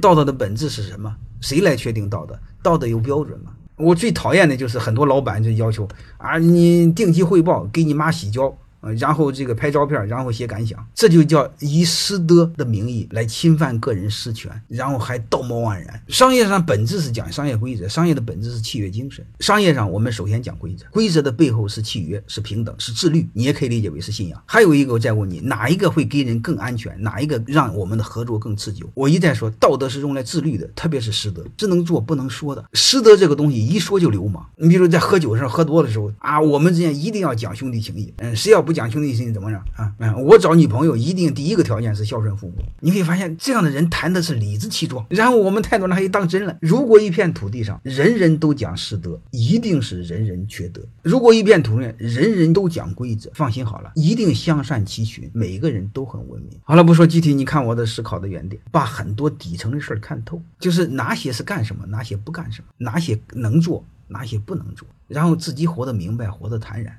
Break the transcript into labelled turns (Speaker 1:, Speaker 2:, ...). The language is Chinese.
Speaker 1: 道德的本质是什么？谁来确定道德？道德有标准吗？我最讨厌的就是很多老板就要求啊，你定期汇报，给你妈洗脚然后这个拍照片，然后写感想，这就叫以师德的名义来侵犯个人私权，然后还道貌岸然。商业上本质是讲商业规则，商业的本质是契约精神。商业上我们首先讲规则，规则的背后是契约，是平等，是自律。你也可以理解为是信仰。还有一个，我再问你，哪一个会给人更安全？哪一个让我们的合作更持久？我一再说，道德是用来自律的，特别是师德，只能做不能说的。师德这个东西一说就流氓。你比如在喝酒的时候，喝多的时候啊，我们之间一定要讲兄弟情义。嗯，谁要不讲兄弟情，怎么？啊，嗯，我找女朋友一定第一个条件是孝顺父母。你会发现这样的人谈的是理直气壮，然后我们太多人还当真了。如果一片土地上人人都讲师德，一定是人人缺德；如果一片土地人人都讲规则，放心好了，一定相善其群，每个人都很文明。好了，不说具体，你看我的思考的原点，把很多底层的事儿看透，就是哪些是干什么，哪些不干什么，哪些能做，哪些不能做，然后自己活得明白，活得坦然。